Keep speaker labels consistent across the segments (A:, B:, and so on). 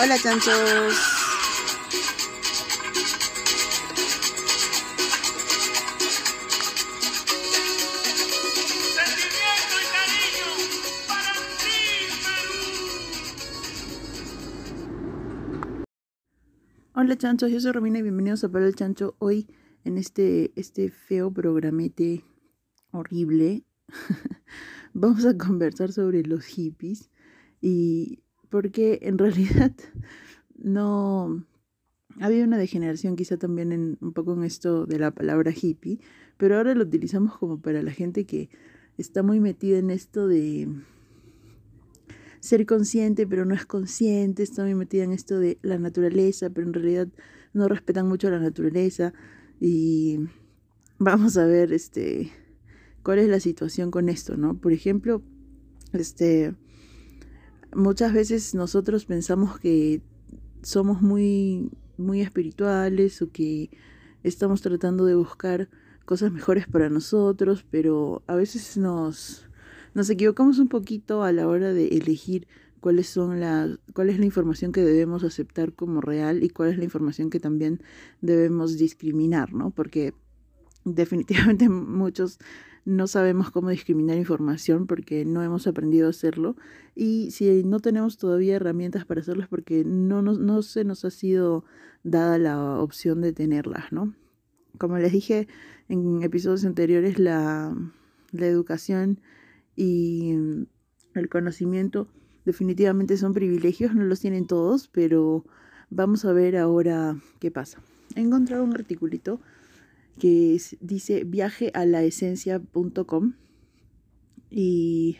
A: Hola, chanchos. Hola chanchos, yo soy Romina y bienvenidos a Para el Chancho. Hoy en este, este feo programete horrible vamos a conversar sobre los hippies y porque en realidad no ha habido una degeneración quizá también en, un poco en esto de la palabra hippie, pero ahora lo utilizamos como para la gente que está muy metida en esto de ser consciente, pero no es consciente, está muy metida en esto de la naturaleza, pero en realidad no respetan mucho la naturaleza. Y vamos a ver este cuál es la situación con esto, ¿no? Por ejemplo, este muchas veces nosotros pensamos que somos muy muy espirituales o que estamos tratando de buscar cosas mejores para nosotros, pero a veces nos nos equivocamos un poquito a la hora de elegir cuáles son las cuál es la información que debemos aceptar como real y cuál es la información que también debemos discriminar, ¿no? Porque definitivamente muchos no sabemos cómo discriminar información porque no hemos aprendido a hacerlo y si no tenemos todavía herramientas para hacerlo es porque no, no, no se nos ha sido dada la opción de tenerlas, ¿no? Como les dije en episodios anteriores, la, la educación y el conocimiento definitivamente son privilegios, no los tienen todos, pero vamos a ver ahora qué pasa. He encontrado un articulito que dice viaje y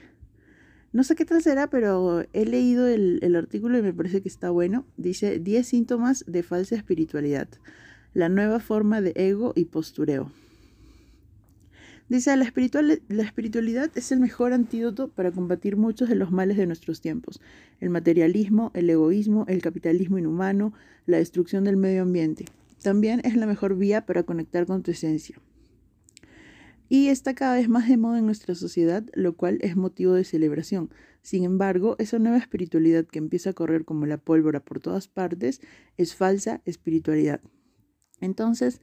A: no sé qué tal será, pero he leído el, el, artículo y me parece que está bueno. Dice 10 síntomas de falsa espiritualidad, la nueva forma de ego y postureo. Dice, la, espiritual, la espiritualidad es el mejor antídoto para combatir muchos de los males de nuestros tiempos. El materialismo, el egoísmo, el capitalismo inhumano, la destrucción del medio ambiente. También es la mejor vía para conectar con tu esencia. Y está cada vez más de moda en nuestra sociedad, lo cual es motivo de celebración. Sin embargo, esa nueva espiritualidad que empieza a correr como la pólvora por todas partes es falsa espiritualidad. Entonces,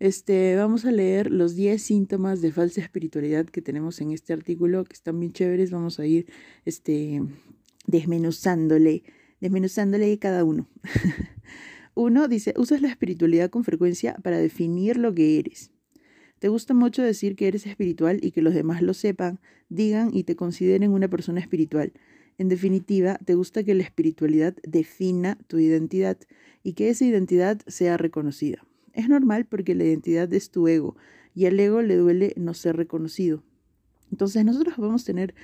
A: este, vamos a leer los 10 síntomas de falsa espiritualidad que tenemos en este artículo, que están bien chéveres. Vamos a ir este, desmenuzándole, desmenuzándole cada uno. uno dice, usas la espiritualidad con frecuencia para definir lo que eres. Te gusta mucho decir que eres espiritual y que los demás lo sepan, digan y te consideren una persona espiritual. En definitiva, te gusta que la espiritualidad defina tu identidad y que esa identidad sea reconocida. Es normal porque la identidad es tu ego y al ego le duele no ser reconocido. Entonces nosotros vamos a tener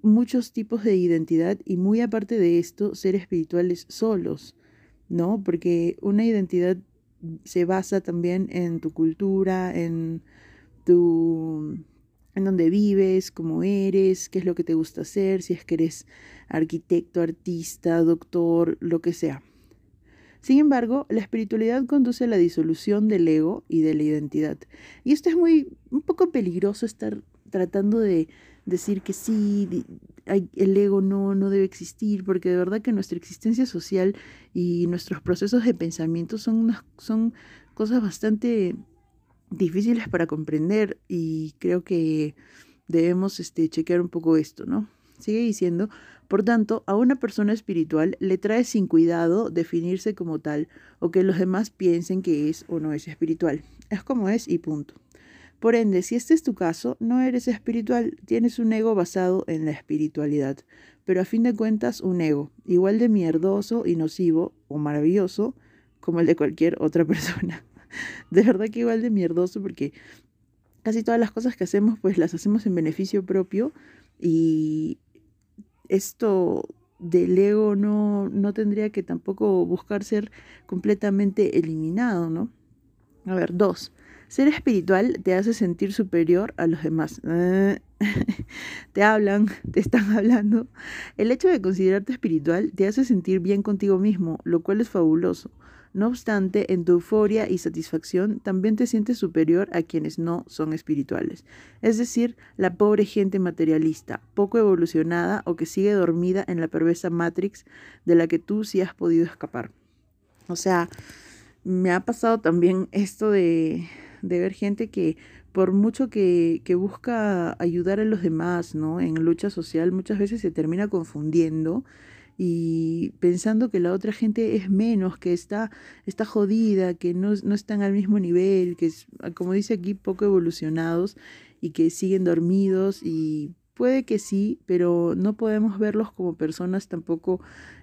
A: muchos tipos de identidad y muy aparte de esto, ser espirituales solos, ¿no? Porque una identidad se basa también en tu cultura, en tu en donde vives, cómo eres, qué es lo que te gusta hacer, si es que eres arquitecto, artista, doctor, lo que sea. Sin embargo, la espiritualidad conduce a la disolución del ego y de la identidad. Y esto es muy, un poco peligroso estar tratando de decir que sí, el ego no, no debe existir, porque de verdad que nuestra existencia social y nuestros procesos de pensamiento son, son cosas bastante difíciles para comprender y creo que debemos este, chequear un poco esto, ¿no? Sigue diciendo, por tanto, a una persona espiritual le trae sin cuidado definirse como tal o que los demás piensen que es o no es espiritual. Es como es y punto. Por ende, si este es tu caso, no eres espiritual, tienes un ego basado en la espiritualidad, pero a fin de cuentas un ego, igual de mierdoso y nocivo o maravilloso como el de cualquier otra persona. De verdad que igual de mierdoso porque casi todas las cosas que hacemos pues las hacemos en beneficio propio y esto del ego no, no tendría que tampoco buscar ser completamente eliminado, ¿no? A ver, dos. Ser espiritual te hace sentir superior a los demás. te hablan, te están hablando. El hecho de considerarte espiritual te hace sentir bien contigo mismo, lo cual es fabuloso. No obstante, en tu euforia y satisfacción también te sientes superior a quienes no son espirituales, es decir, la pobre gente materialista, poco evolucionada o que sigue dormida en la perversa matrix de la que tú sí has podido escapar. O sea, me ha pasado también esto de, de ver gente que por mucho que, que, busca ayudar a los demás, ¿no? En lucha social muchas veces se termina confundiendo y pensando que la otra gente es menos, que está, está jodida, que no, no están al mismo nivel, que es, como dice aquí, poco evolucionados y que siguen dormidos y puede que sí, pero no podemos verlos como personas tampoco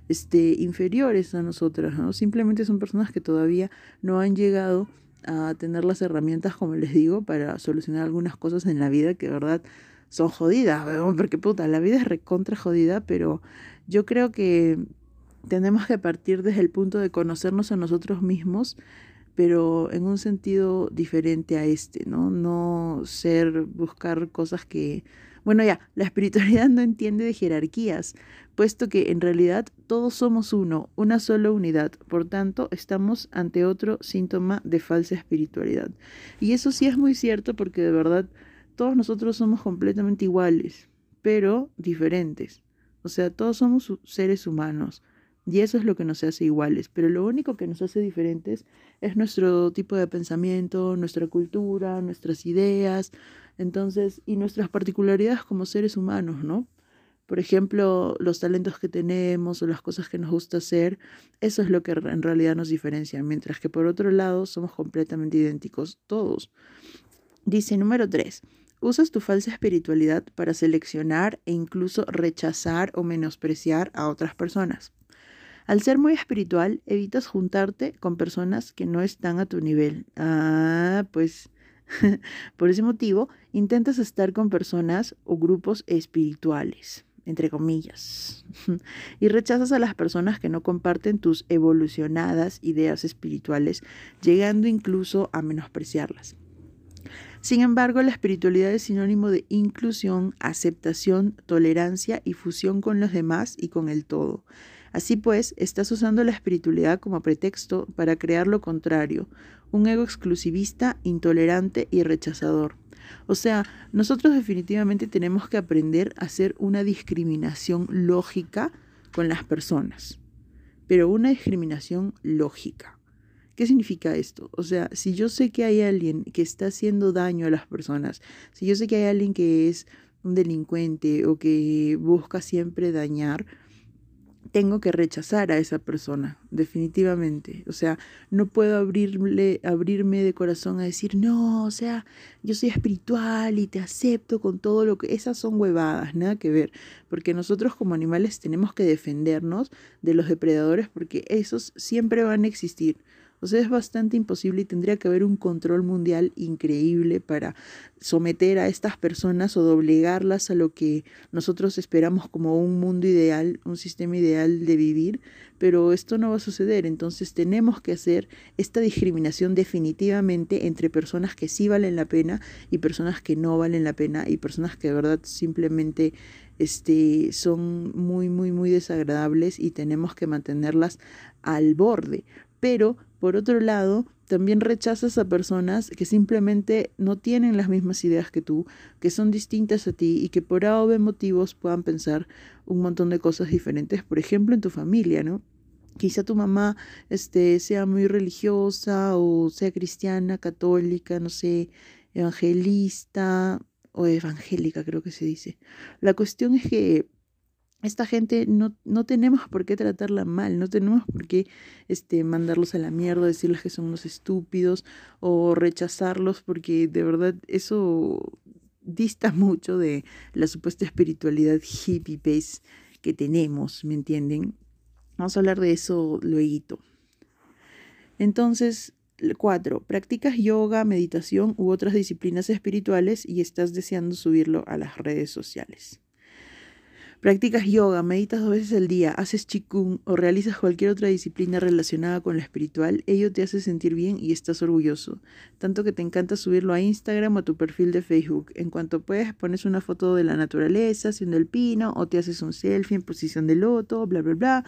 A: este, inferiores a nosotras, ¿no? Simplemente son personas que todavía no han llegado a tener las herramientas, como les digo, para solucionar algunas cosas en la vida que de verdad son jodidas, porque puta, la vida es recontra jodida, pero yo creo que tenemos que partir desde el punto de conocernos a nosotros mismos, pero en un sentido diferente a este, ¿no? No ser, buscar cosas que... Bueno, ya, la espiritualidad no entiende de jerarquías, puesto que en realidad todos somos uno, una sola unidad. Por tanto, estamos ante otro síntoma de falsa espiritualidad. Y eso sí es muy cierto porque de verdad todos nosotros somos completamente iguales, pero diferentes. O sea, todos somos seres humanos y eso es lo que nos hace iguales, pero lo único que nos hace diferentes es nuestro tipo de pensamiento, nuestra cultura, nuestras ideas, entonces, y nuestras particularidades como seres humanos, ¿no? Por ejemplo, los talentos que tenemos o las cosas que nos gusta hacer, eso es lo que en realidad nos diferencia, mientras que por otro lado somos completamente idénticos todos. Dice número 3. Usas tu falsa espiritualidad para seleccionar e incluso rechazar o menospreciar a otras personas. Al ser muy espiritual, evitas juntarte con personas que no están a tu nivel. Ah, pues por ese motivo, intentas estar con personas o grupos espirituales, entre comillas, y rechazas a las personas que no comparten tus evolucionadas ideas espirituales, llegando incluso a menospreciarlas. Sin embargo, la espiritualidad es sinónimo de inclusión, aceptación, tolerancia y fusión con los demás y con el todo. Así pues, estás usando la espiritualidad como pretexto para crear lo contrario, un ego exclusivista, intolerante y rechazador. O sea, nosotros definitivamente tenemos que aprender a hacer una discriminación lógica con las personas, pero una discriminación lógica. ¿Qué significa esto? O sea, si yo sé que hay alguien que está haciendo daño a las personas, si yo sé que hay alguien que es un delincuente o que busca siempre dañar, tengo que rechazar a esa persona, definitivamente. O sea, no puedo abrirle, abrirme de corazón a decir, no, o sea, yo soy espiritual y te acepto con todo lo que... Esas son huevadas, nada que ver, porque nosotros como animales tenemos que defendernos de los depredadores porque esos siempre van a existir. O sea, es bastante imposible y tendría que haber un control mundial increíble para someter a estas personas o doblegarlas a lo que nosotros esperamos como un mundo ideal, un sistema ideal de vivir, pero esto no va a suceder. Entonces tenemos que hacer esta discriminación definitivamente entre personas que sí valen la pena y personas que no valen la pena y personas que de verdad simplemente este, son muy, muy, muy desagradables y tenemos que mantenerlas al borde. Pero por otro lado, también rechazas a personas que simplemente no tienen las mismas ideas que tú, que son distintas a ti y que por A o motivos puedan pensar un montón de cosas diferentes, por ejemplo, en tu familia, ¿no? Quizá tu mamá este, sea muy religiosa o sea cristiana, católica, no sé, evangelista o evangélica creo que se dice. La cuestión es que esta gente no, no, tenemos por qué tratarla mal, no tenemos por qué este, mandarlos a la mierda, decirles que son unos estúpidos o rechazarlos, porque de verdad eso dista mucho de la supuesta espiritualidad hippie base que tenemos, ¿me entienden? Vamos a hablar de eso luego. Entonces, cuatro, practicas yoga, meditación u otras disciplinas espirituales y estás deseando subirlo a las redes sociales. Practicas yoga, meditas dos veces al día, haces chikung o realizas cualquier otra disciplina relacionada con lo espiritual, ello te hace sentir bien y estás orgulloso, tanto que te encanta subirlo a Instagram o a tu perfil de Facebook. En cuanto puedes, pones una foto de la naturaleza haciendo el pino o te haces un selfie en posición de loto, bla, bla, bla.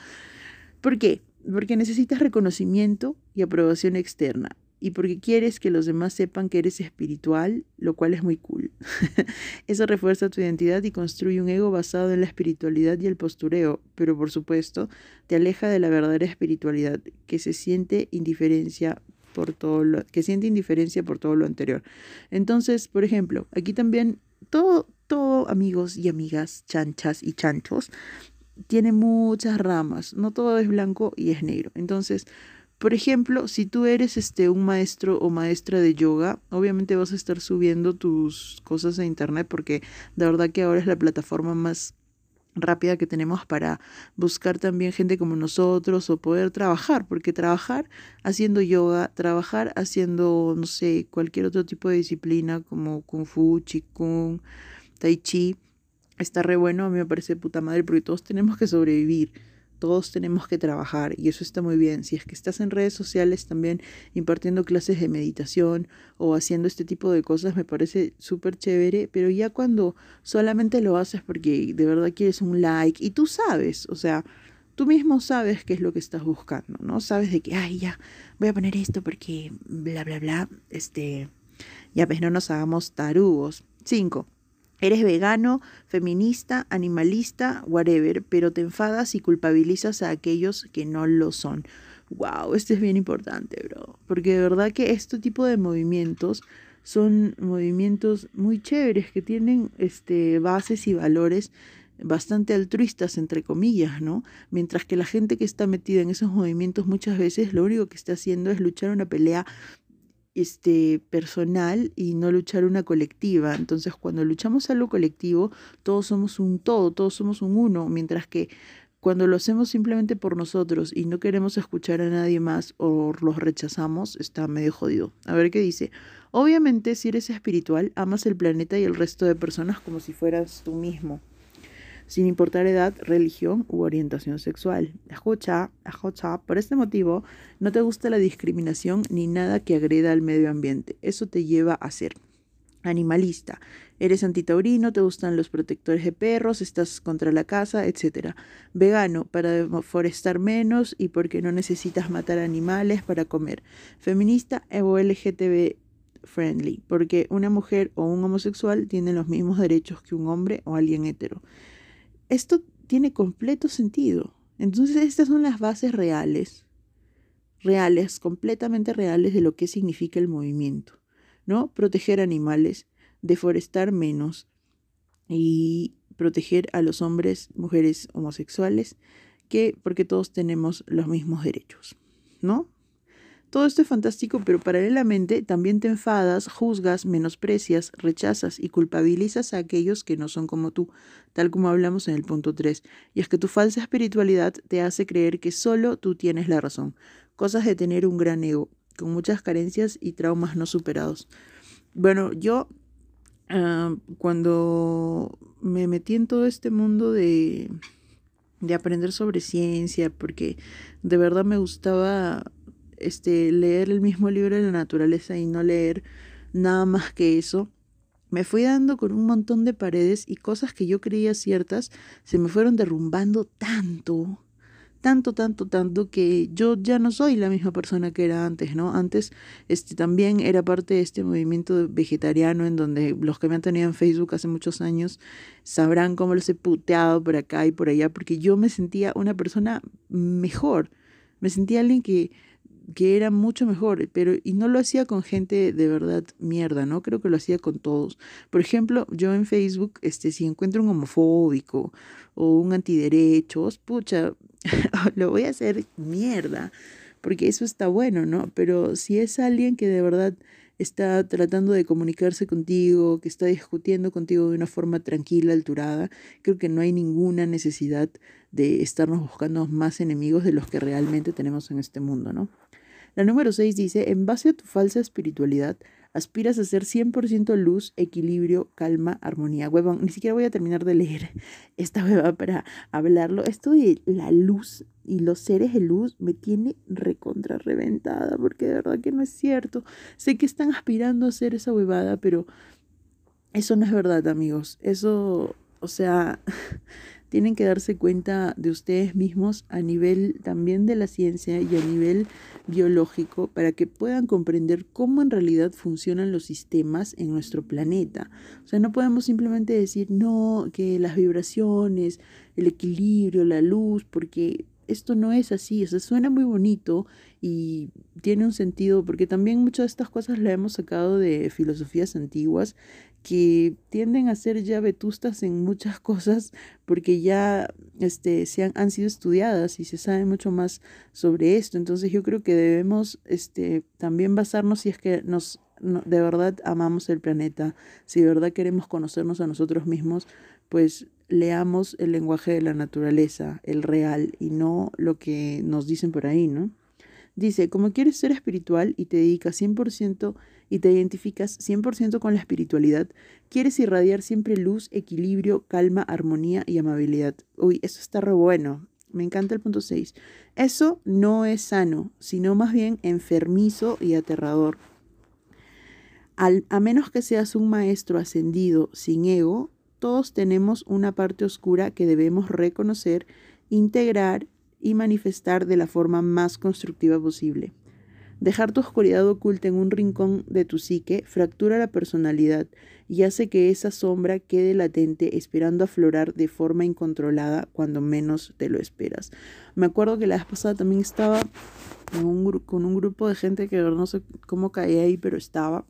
A: ¿Por qué? porque necesitas reconocimiento y aprobación externa y porque quieres que los demás sepan que eres espiritual, lo cual es muy cool. Eso refuerza tu identidad y construye un ego basado en la espiritualidad y el postureo, pero por supuesto te aleja de la verdadera espiritualidad, que se siente indiferencia por todo lo, que siente indiferencia por todo lo anterior. Entonces, por ejemplo, aquí también todo, todo amigos y amigas, chanchas y chanchos, tiene muchas ramas, no todo es blanco y es negro. Entonces, por ejemplo, si tú eres este un maestro o maestra de yoga, obviamente vas a estar subiendo tus cosas a internet porque de verdad que ahora es la plataforma más rápida que tenemos para buscar también gente como nosotros o poder trabajar, porque trabajar haciendo yoga, trabajar haciendo, no sé, cualquier otro tipo de disciplina como kung fu, qigong, tai chi, está re bueno, a mí me parece puta madre porque todos tenemos que sobrevivir todos tenemos que trabajar y eso está muy bien. Si es que estás en redes sociales también impartiendo clases de meditación o haciendo este tipo de cosas, me parece súper chévere, pero ya cuando solamente lo haces porque de verdad quieres un like y tú sabes, o sea, tú mismo sabes qué es lo que estás buscando, ¿no? Sabes de que, ay, ya, voy a poner esto porque bla, bla, bla, este, ya pues no nos hagamos tarugos. Cinco. Eres vegano, feminista, animalista, whatever, pero te enfadas y culpabilizas a aquellos que no lo son. Wow, esto es bien importante, bro. Porque de verdad que este tipo de movimientos son movimientos muy chéveres que tienen este, bases y valores bastante altruistas, entre comillas, ¿no? Mientras que la gente que está metida en esos movimientos muchas veces lo único que está haciendo es luchar una pelea este, personal y no luchar una colectiva. Entonces, cuando luchamos algo colectivo, todos somos un todo, todos somos un uno, mientras que cuando lo hacemos simplemente por nosotros y no queremos escuchar a nadie más o los rechazamos, está medio jodido. A ver qué dice. Obviamente, si eres espiritual, amas el planeta y el resto de personas como si fueras tú mismo sin importar edad, religión u orientación sexual. Escucha, escucha, por este motivo no te gusta la discriminación ni nada que agreda al medio ambiente. Eso te lleva a ser animalista. Eres antitaurino, te gustan los protectores de perros, estás contra la casa, etc. Vegano, para deforestar menos y porque no necesitas matar animales para comer. Feminista o LGTB friendly, porque una mujer o un homosexual tienen los mismos derechos que un hombre o alguien hetero esto tiene completo sentido. Entonces estas son las bases reales, reales, completamente reales de lo que significa el movimiento, ¿no? Proteger animales, deforestar menos y proteger a los hombres, mujeres homosexuales, que porque todos tenemos los mismos derechos, ¿no? Todo esto es fantástico, pero paralelamente también te enfadas, juzgas, menosprecias, rechazas y culpabilizas a aquellos que no son como tú, tal como hablamos en el punto 3. Y es que tu falsa espiritualidad te hace creer que solo tú tienes la razón. Cosas de tener un gran ego, con muchas carencias y traumas no superados. Bueno, yo ah, cuando me metí en todo este mundo de, de aprender sobre ciencia, porque de verdad me gustaba este, leer el mismo libro de la naturaleza y no leer nada más que eso, me fui dando con un montón de paredes y cosas que yo creía ciertas se me fueron derrumbando tanto, tanto, tanto, tanto que yo ya no soy la misma persona que era antes, ¿no? Antes este, también era parte de este movimiento vegetariano en donde los que me han tenido en Facebook hace muchos años sabrán cómo los he puteado por acá y por allá, porque yo me sentía una persona mejor, me sentía alguien que que era mucho mejor, pero y no lo hacía con gente de verdad mierda, ¿no? Creo que lo hacía con todos. Por ejemplo, yo en Facebook, este, si encuentro un homofóbico o un antiderechos, pucha, lo voy a hacer mierda, porque eso está bueno, ¿no? Pero si es alguien que de verdad está tratando de comunicarse contigo, que está discutiendo contigo de una forma tranquila, alturada, creo que no hay ninguna necesidad de estarnos buscando más enemigos de los que realmente tenemos en este mundo, ¿no? La número 6 dice, en base a tu falsa espiritualidad, aspiras a ser 100% luz, equilibrio, calma, armonía. Huevón, ni siquiera voy a terminar de leer esta hueva para hablarlo. Esto de la luz y los seres de luz me tiene recontra reventada, porque de verdad que no es cierto. Sé que están aspirando a hacer esa huevada, pero eso no es verdad, amigos. Eso, o sea, tienen que darse cuenta de ustedes mismos a nivel también de la ciencia y a nivel biológico para que puedan comprender cómo en realidad funcionan los sistemas en nuestro planeta. O sea, no podemos simplemente decir, no, que las vibraciones, el equilibrio, la luz, porque esto no es así, o sea, suena muy bonito y tiene un sentido, porque también muchas de estas cosas las hemos sacado de filosofías antiguas que tienden a ser ya vetustas en muchas cosas porque ya este, se han, han, sido estudiadas y se sabe mucho más sobre esto. Entonces yo creo que debemos este, también basarnos si es que nos de verdad amamos el planeta, si de verdad queremos conocernos a nosotros mismos, pues leamos el lenguaje de la naturaleza, el real, y no lo que nos dicen por ahí, ¿no? Dice, como quieres ser espiritual y te dedicas 100% y te identificas 100% con la espiritualidad, quieres irradiar siempre luz, equilibrio, calma, armonía y amabilidad. Uy, eso está re bueno. Me encanta el punto 6. Eso no es sano, sino más bien enfermizo y aterrador. Al, a menos que seas un maestro ascendido sin ego, todos tenemos una parte oscura que debemos reconocer, integrar y manifestar de la forma más constructiva posible. Dejar tu oscuridad oculta en un rincón de tu psique fractura la personalidad y hace que esa sombra quede latente esperando aflorar de forma incontrolada cuando menos te lo esperas. Me acuerdo que la vez pasada también estaba con un grupo de gente que no sé cómo caí ahí, pero estaba.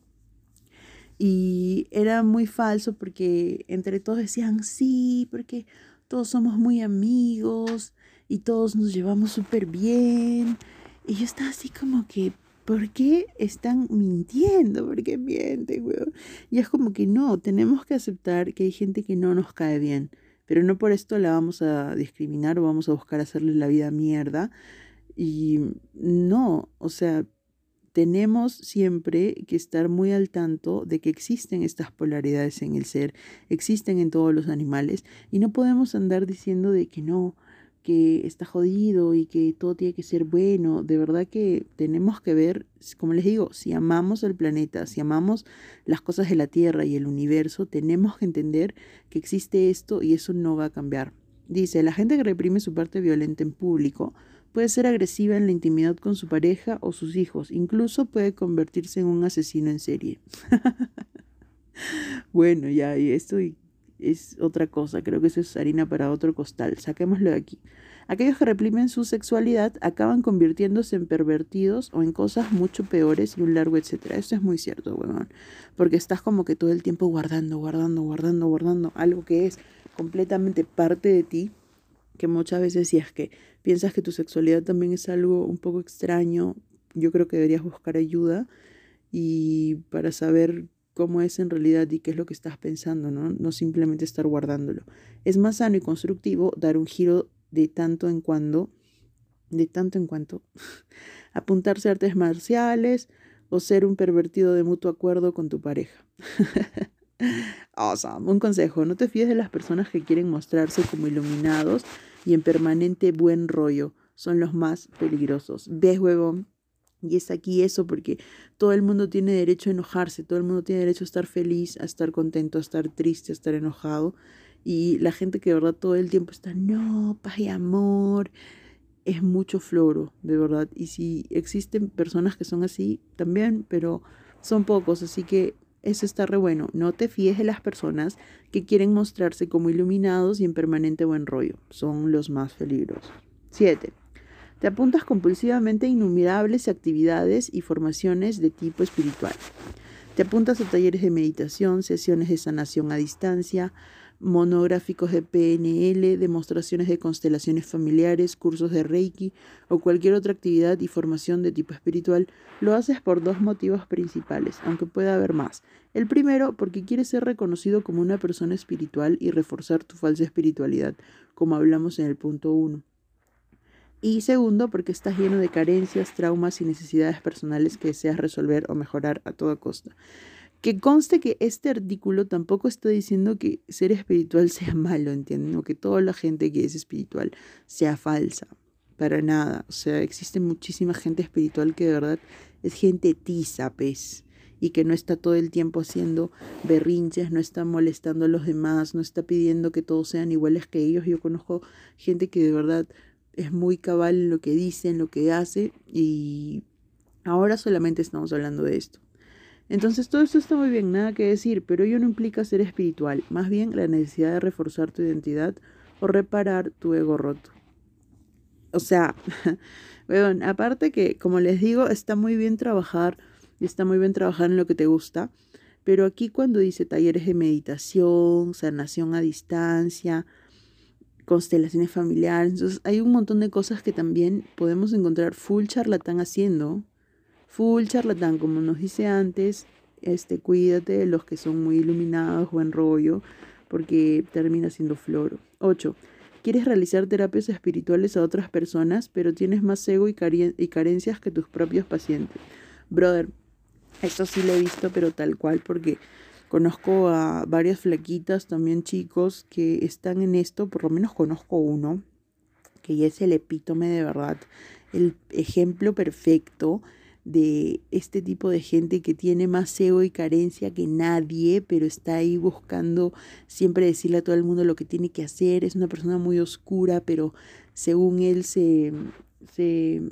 A: Y era muy falso porque entre todos decían, sí, porque todos somos muy amigos y todos nos llevamos súper bien. Y yo estaba así como que, ¿por qué están mintiendo? ¿Por qué mienten, weón? Y es como que no, tenemos que aceptar que hay gente que no nos cae bien. Pero no por esto la vamos a discriminar o vamos a buscar hacerle la vida mierda. Y no, o sea, tenemos siempre que estar muy al tanto de que existen estas polaridades en el ser, existen en todos los animales y no podemos andar diciendo de que no, que está jodido y que todo tiene que ser bueno. De verdad que tenemos que ver, como les digo, si amamos el planeta, si amamos las cosas de la Tierra y el universo, tenemos que entender que existe esto y eso no va a cambiar. Dice, la gente que reprime su parte violenta en público, Puede ser agresiva en la intimidad con su pareja o sus hijos. Incluso puede convertirse en un asesino en serie. bueno, ya, y esto es otra cosa. Creo que eso es harina para otro costal. Saquémoslo de aquí. Aquellos que reprimen su sexualidad acaban convirtiéndose en pervertidos o en cosas mucho peores y un largo etcétera. Esto es muy cierto, weón. Porque estás como que todo el tiempo guardando, guardando, guardando, guardando algo que es completamente parte de ti que muchas veces si es que piensas que tu sexualidad también es algo un poco extraño, yo creo que deberías buscar ayuda y para saber cómo es en realidad y qué es lo que estás pensando, ¿no? Simplemente estar guardándolo. Es más sano y constructivo dar un giro de tanto en cuando, de tanto en cuanto, apuntarse a artes marciales o ser un pervertido de mutuo acuerdo con tu pareja. Awesome. Un consejo, no te fíes de las personas que quieren mostrarse como iluminados y en permanente buen rollo. Son los más peligrosos. ¿Ves, huevón? Y es aquí eso porque todo el mundo tiene derecho a enojarse, todo el mundo tiene derecho a estar feliz, a estar contento, a estar triste, a estar enojado. Y la gente que de verdad todo el tiempo está, no, paz y amor, es mucho floro, de verdad. Y si existen personas que son así, también, pero son pocos, así que eso está re bueno. No te fíes de las personas que quieren mostrarse como iluminados y en permanente buen rollo. Son los más peligrosos. 7. Te apuntas compulsivamente a innumerables actividades y formaciones de tipo espiritual. Te apuntas a talleres de meditación, sesiones de sanación a distancia, monográficos de PNL, demostraciones de constelaciones familiares, cursos de Reiki o cualquier otra actividad y formación de tipo espiritual, lo haces por dos motivos principales, aunque pueda haber más. El primero, porque quieres ser reconocido como una persona espiritual y reforzar tu falsa espiritualidad, como hablamos en el punto 1. Y segundo, porque estás lleno de carencias, traumas y necesidades personales que deseas resolver o mejorar a toda costa. Que conste que este artículo tampoco está diciendo que ser espiritual sea malo, ¿entienden? O que toda la gente que es espiritual sea falsa. Para nada. O sea, existe muchísima gente espiritual que de verdad es gente tiza, pues. y que no está todo el tiempo haciendo berrinches, no está molestando a los demás, no está pidiendo que todos sean iguales que ellos. Yo conozco gente que de verdad es muy cabal en lo que dice, en lo que hace y ahora solamente estamos hablando de esto. Entonces todo esto está muy bien, nada que decir, pero ello no implica ser espiritual, más bien la necesidad de reforzar tu identidad o reparar tu ego roto. O sea, bueno, aparte que, como les digo, está muy bien trabajar, y está muy bien trabajar en lo que te gusta, pero aquí cuando dice talleres de meditación, sanación a distancia, constelaciones familiares, entonces hay un montón de cosas que también podemos encontrar full charlatán haciendo, full charlatán, como nos dice antes, este, cuídate de los que son muy iluminados, buen rollo, porque termina siendo floro. 8. Quieres realizar terapias espirituales a otras personas, pero tienes más ego y, y carencias que tus propios pacientes. Brother, esto sí lo he visto, pero tal cual, porque conozco a varias flaquitas, también chicos, que están en esto, por lo menos conozco uno, que ya es el epítome de verdad, el ejemplo perfecto de este tipo de gente que tiene más ego y carencia que nadie, pero está ahí buscando siempre decirle a todo el mundo lo que tiene que hacer. Es una persona muy oscura, pero según él se, se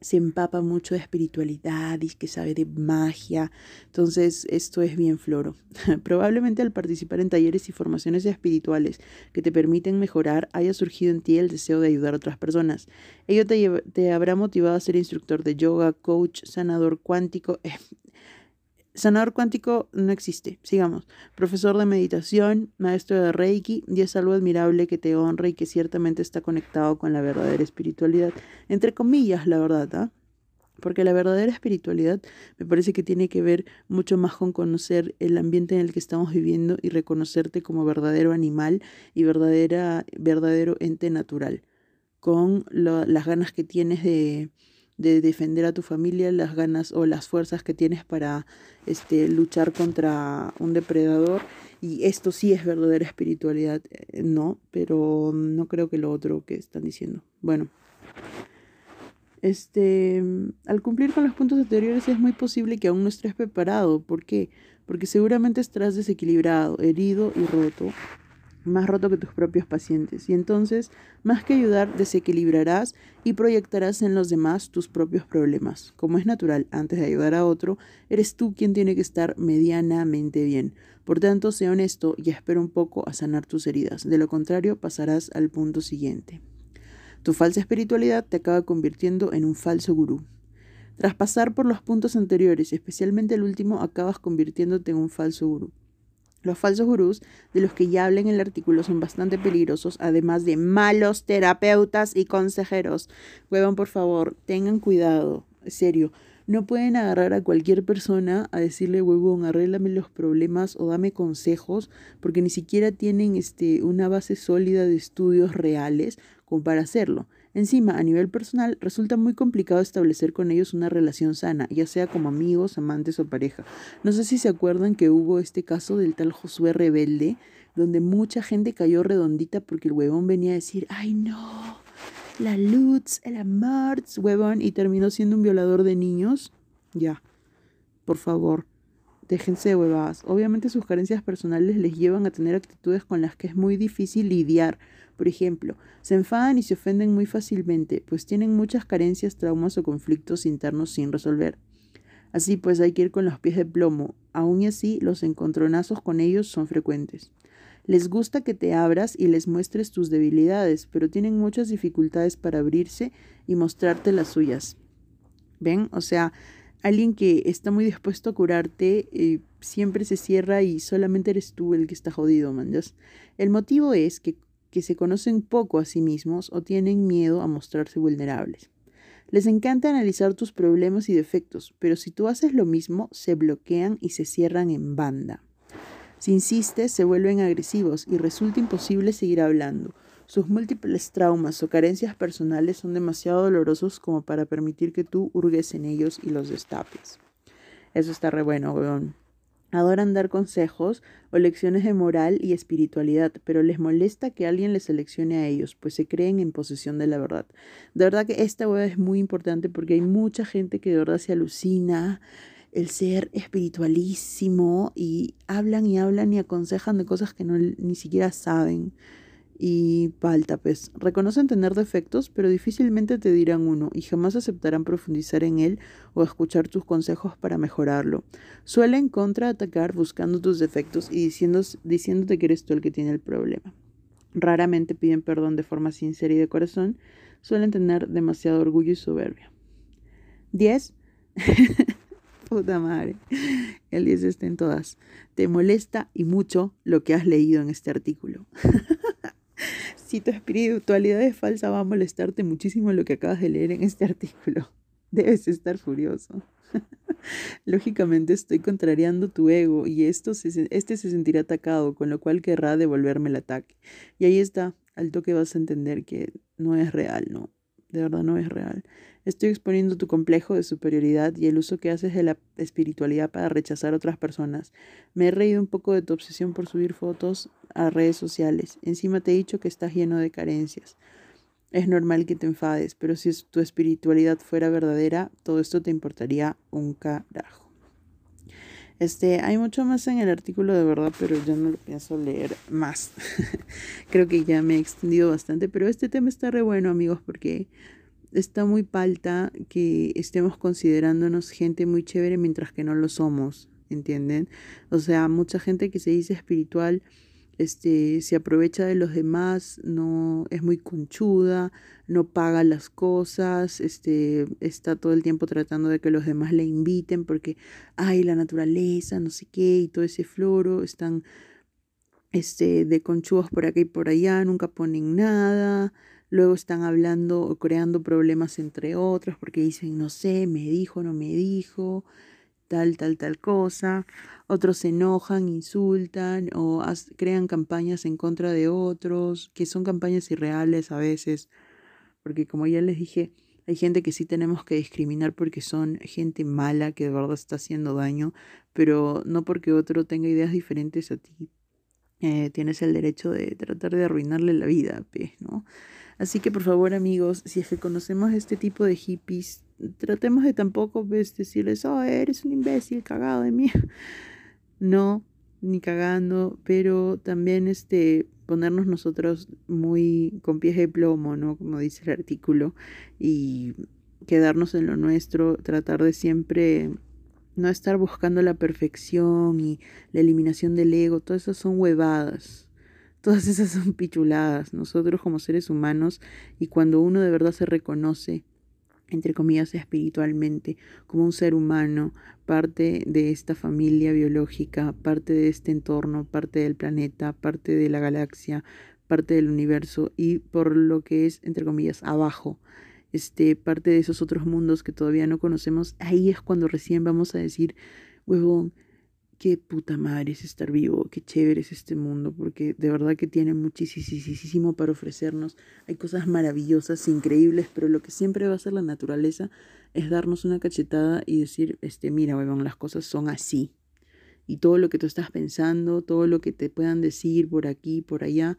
A: se empapa mucho de espiritualidad y que sabe de magia. Entonces, esto es bien floro. Probablemente al participar en talleres y formaciones espirituales que te permiten mejorar, haya surgido en ti el deseo de ayudar a otras personas. Ello te, te habrá motivado a ser instructor de yoga, coach, sanador cuántico, eh, Sanador cuántico no existe. Sigamos. Profesor de meditación, maestro de Reiki, y es algo admirable que te honra y que ciertamente está conectado con la verdadera espiritualidad. Entre comillas, la verdad, ¿ah? Porque la verdadera espiritualidad me parece que tiene que ver mucho más con conocer el ambiente en el que estamos viviendo y reconocerte como verdadero animal y verdadera, verdadero ente natural, con las ganas que tienes de, de defender a tu familia, las ganas o las fuerzas que tienes para este, luchar contra un depredador. Y esto sí es verdadera espiritualidad, eh, no, pero no creo que lo otro que están diciendo. Bueno, este, al cumplir con los puntos anteriores es muy posible que aún no estés preparado. ¿Por qué? Porque seguramente estarás desequilibrado, herido y roto más roto que tus propios pacientes. Y entonces, más que ayudar, desequilibrarás y proyectarás en los demás tus propios problemas. Como es natural, antes de ayudar a otro, eres tú quien tiene que estar medianamente bien. Por tanto, sé honesto y espera un poco a sanar tus heridas. De lo contrario, pasarás al punto siguiente. Tu falsa espiritualidad te acaba convirtiendo en un falso gurú. Tras pasar por los puntos anteriores, especialmente el último, acabas convirtiéndote en un falso gurú. Los falsos gurús, de los que ya habla en el artículo, son bastante peligrosos, además de malos terapeutas y consejeros. Huevón, por favor, tengan cuidado, serio. No pueden agarrar a cualquier persona a decirle, huevón, arréglame los problemas o dame consejos, porque ni siquiera tienen este, una base sólida de estudios reales como para hacerlo. Encima, a nivel personal, resulta muy complicado establecer con ellos una relación sana, ya sea como amigos, amantes o pareja. No sé si se acuerdan que hubo este caso del tal Josué Rebelde, donde mucha gente cayó redondita porque el huevón venía a decir, ay no, la Lutz, el Amarts, huevón, y terminó siendo un violador de niños. Ya, por favor, déjense de huevadas. Obviamente sus carencias personales les llevan a tener actitudes con las que es muy difícil lidiar por ejemplo, se enfadan y se ofenden muy fácilmente, pues tienen muchas carencias, traumas o conflictos internos sin resolver. Así pues hay que ir con los pies de plomo, aún así los encontronazos con ellos son frecuentes. Les gusta que te abras y les muestres tus debilidades, pero tienen muchas dificultades para abrirse y mostrarte las suyas. ¿Ven? O sea, alguien que está muy dispuesto a curarte eh, siempre se cierra y solamente eres tú el que está jodido, man. El motivo es que que se conocen poco a sí mismos o tienen miedo a mostrarse vulnerables. Les encanta analizar tus problemas y defectos, pero si tú haces lo mismo, se bloquean y se cierran en banda. Si insistes, se vuelven agresivos y resulta imposible seguir hablando. Sus múltiples traumas o carencias personales son demasiado dolorosos como para permitir que tú hurgues en ellos y los destapes. Eso está re bueno, weón. Adoran dar consejos o lecciones de moral y espiritualidad, pero les molesta que alguien les seleccione a ellos, pues se creen en posesión de la verdad. De verdad que esta web es muy importante porque hay mucha gente que de verdad se alucina el ser espiritualísimo y hablan y hablan y aconsejan de cosas que no, ni siquiera saben. Y falta, pues, reconocen tener defectos, pero difícilmente te dirán uno y jamás aceptarán profundizar en él o escuchar tus consejos para mejorarlo. Suelen contraatacar buscando tus defectos y diciéndote que eres tú el que tiene el problema. Raramente piden perdón de forma sincera y de corazón, suelen tener demasiado orgullo y soberbia. 10. Puta madre. El 10 está en todas. Te molesta y mucho lo que has leído en este artículo. si tu espiritualidad es falsa, va a molestarte muchísimo lo que acabas de leer en este artículo. Debes estar furioso. Lógicamente estoy contrariando tu ego y esto este se sentirá atacado, con lo cual querrá devolverme el ataque. Y ahí está, al toque vas a entender que no es real, no, de verdad no es real. Estoy exponiendo tu complejo de superioridad y el uso que haces de la espiritualidad para rechazar a otras personas. Me he reído un poco de tu obsesión por subir fotos a redes sociales. Encima te he dicho que estás lleno de carencias. Es normal que te enfades, pero si tu espiritualidad fuera verdadera, todo esto te importaría un carajo. Este, hay mucho más en el artículo de verdad, pero ya no lo pienso leer más. Creo que ya me he extendido bastante, pero este tema está re bueno, amigos, porque está muy palta que estemos considerándonos gente muy chévere mientras que no lo somos, ¿entienden? O sea, mucha gente que se dice espiritual este, se aprovecha de los demás, no es muy conchuda, no paga las cosas, este, está todo el tiempo tratando de que los demás le inviten porque, ay, la naturaleza, no sé qué, y todo ese floro, están este, de conchudos por acá y por allá, nunca ponen nada, luego están hablando o creando problemas entre otros porque dicen, no sé, me dijo, no me dijo, tal, tal, tal cosa. Otros se enojan, insultan o crean campañas en contra de otros, que son campañas irreales a veces, porque como ya les dije, hay gente que sí tenemos que discriminar porque son gente mala que de verdad está haciendo daño, pero no porque otro tenga ideas diferentes a ti. Eh, tienes el derecho de tratar de arruinarle la vida, ¿no? Así que por favor amigos, si es que conocemos este tipo de hippies, tratemos de tampoco pues, decirles, oh, eres un imbécil, cagado de mí. No, ni cagando, pero también este ponernos nosotros muy con pies de plomo, ¿no? Como dice el artículo, y quedarnos en lo nuestro, tratar de siempre no estar buscando la perfección y la eliminación del ego, todas esas son huevadas. Todas esas son pichuladas. Nosotros como seres humanos y cuando uno de verdad se reconoce, entre comillas, espiritualmente, como un ser humano, parte de esta familia biológica, parte de este entorno, parte del planeta, parte de la galaxia, parte del universo y por lo que es, entre comillas, abajo, este, parte de esos otros mundos que todavía no conocemos, ahí es cuando recién vamos a decir, huevón, qué puta madre es estar vivo, qué chévere es este mundo, porque de verdad que tiene muchísimo para ofrecernos. Hay cosas maravillosas, increíbles, pero lo que siempre va a hacer la naturaleza es darnos una cachetada y decir, este, mira, weón, las cosas son así. Y todo lo que tú estás pensando, todo lo que te puedan decir por aquí, por allá,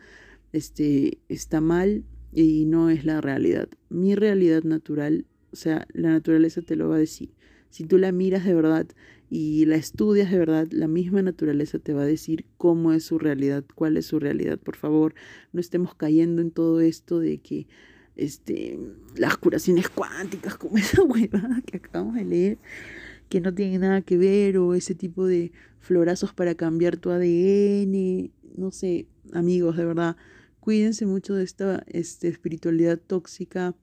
A: este, está mal y no es la realidad. Mi realidad natural, o sea, la naturaleza te lo va a decir. Si tú la miras de verdad y la estudias de verdad, la misma naturaleza te va a decir cómo es su realidad, cuál es su realidad. Por favor, no estemos cayendo en todo esto de que este, las curaciones cuánticas, como esa huevada que acabamos de leer, que no tiene nada que ver, o ese tipo de florazos para cambiar tu ADN. No sé, amigos, de verdad, cuídense mucho de esta este, espiritualidad tóxica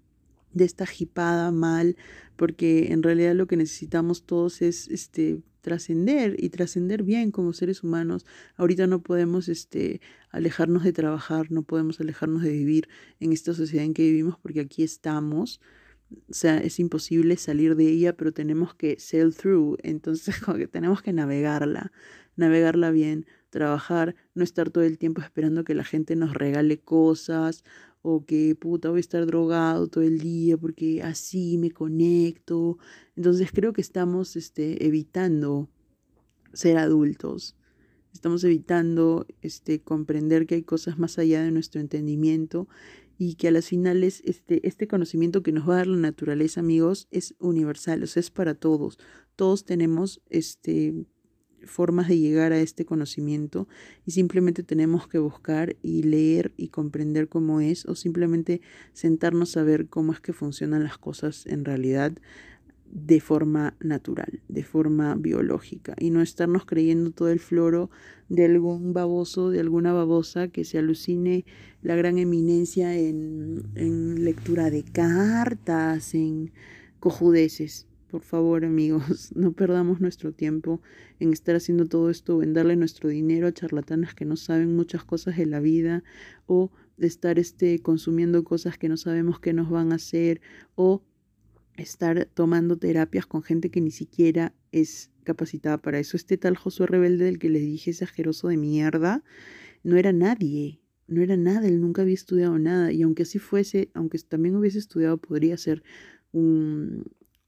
A: de esta jipada mal, porque en realidad lo que necesitamos todos es este trascender y trascender bien como seres humanos. Ahorita no podemos este alejarnos de trabajar, no podemos alejarnos de vivir en esta sociedad en que vivimos porque aquí estamos. O sea, es imposible salir de ella, pero tenemos que sail through, entonces tenemos que navegarla, navegarla bien, trabajar, no estar todo el tiempo esperando que la gente nos regale cosas o que puta voy a estar drogado todo el día porque así me conecto. Entonces creo que estamos este, evitando ser adultos. Estamos evitando este, comprender que hay cosas más allá de nuestro entendimiento y que a las finales este, este conocimiento que nos va a dar la naturaleza, amigos, es universal, o sea, es para todos. Todos tenemos este, formas de llegar a este conocimiento y simplemente tenemos que buscar y leer y comprender cómo es o simplemente sentarnos a ver cómo es que funcionan las cosas en realidad de forma natural, de forma biológica y no estarnos creyendo todo el floro de algún baboso, de alguna babosa que se alucine la gran eminencia en, en lectura de cartas, en cojudeces. Por favor, amigos, no perdamos nuestro tiempo en estar haciendo todo esto en darle nuestro dinero a charlatanas que no saben muchas cosas de la vida o estar este, consumiendo cosas que no sabemos qué nos van a hacer o estar tomando terapias con gente que ni siquiera es capacitada para eso. Este tal Josué Rebelde del que les dije exageroso de mierda, no era nadie, no era nada, él nunca había estudiado nada y aunque así fuese, aunque también hubiese estudiado, podría ser un,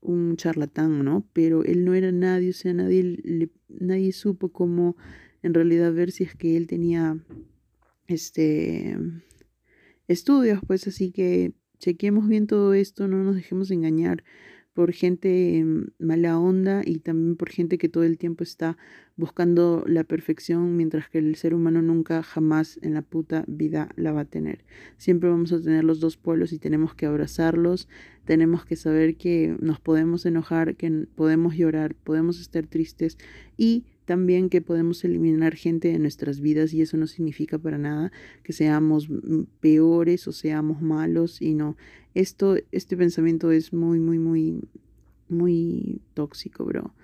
A: un charlatán, ¿no? Pero él no era nadie, o sea, nadie, nadie supo cómo en realidad ver si es que él tenía este estudios, pues así que chequemos bien todo esto, no nos dejemos engañar por gente em, mala onda y también por gente que todo el tiempo está buscando la perfección, mientras que el ser humano nunca jamás en la puta vida la va a tener. Siempre vamos a tener los dos pueblos y tenemos que abrazarlos, tenemos que saber que nos podemos enojar, que podemos llorar, podemos estar tristes y también que podemos eliminar gente de nuestras vidas y eso no significa para nada que seamos peores o seamos malos y no. Esto, este pensamiento es muy, muy, muy, muy tóxico, bro.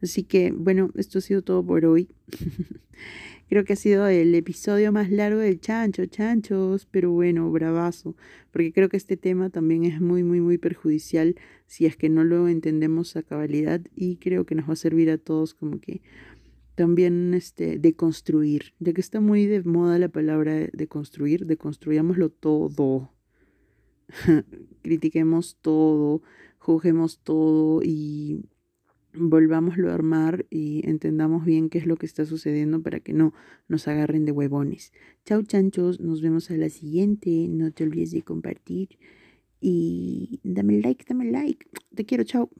A: Así que, bueno, esto ha sido todo por hoy. Creo que ha sido el episodio más largo del chancho, chanchos, pero bueno, bravazo, porque creo que este tema también es muy, muy, muy perjudicial si es que no lo entendemos a cabalidad y creo que nos va a servir a todos como que también este, de construir, ya que está muy de moda la palabra de construir, deconstruyámoslo todo, critiquemos todo, juzguemos todo y volvámoslo a armar y entendamos bien qué es lo que está sucediendo para que no nos agarren de huevones. Chau chanchos, nos vemos a la siguiente, no te olvides de compartir y dame like, dame like, te quiero, chao.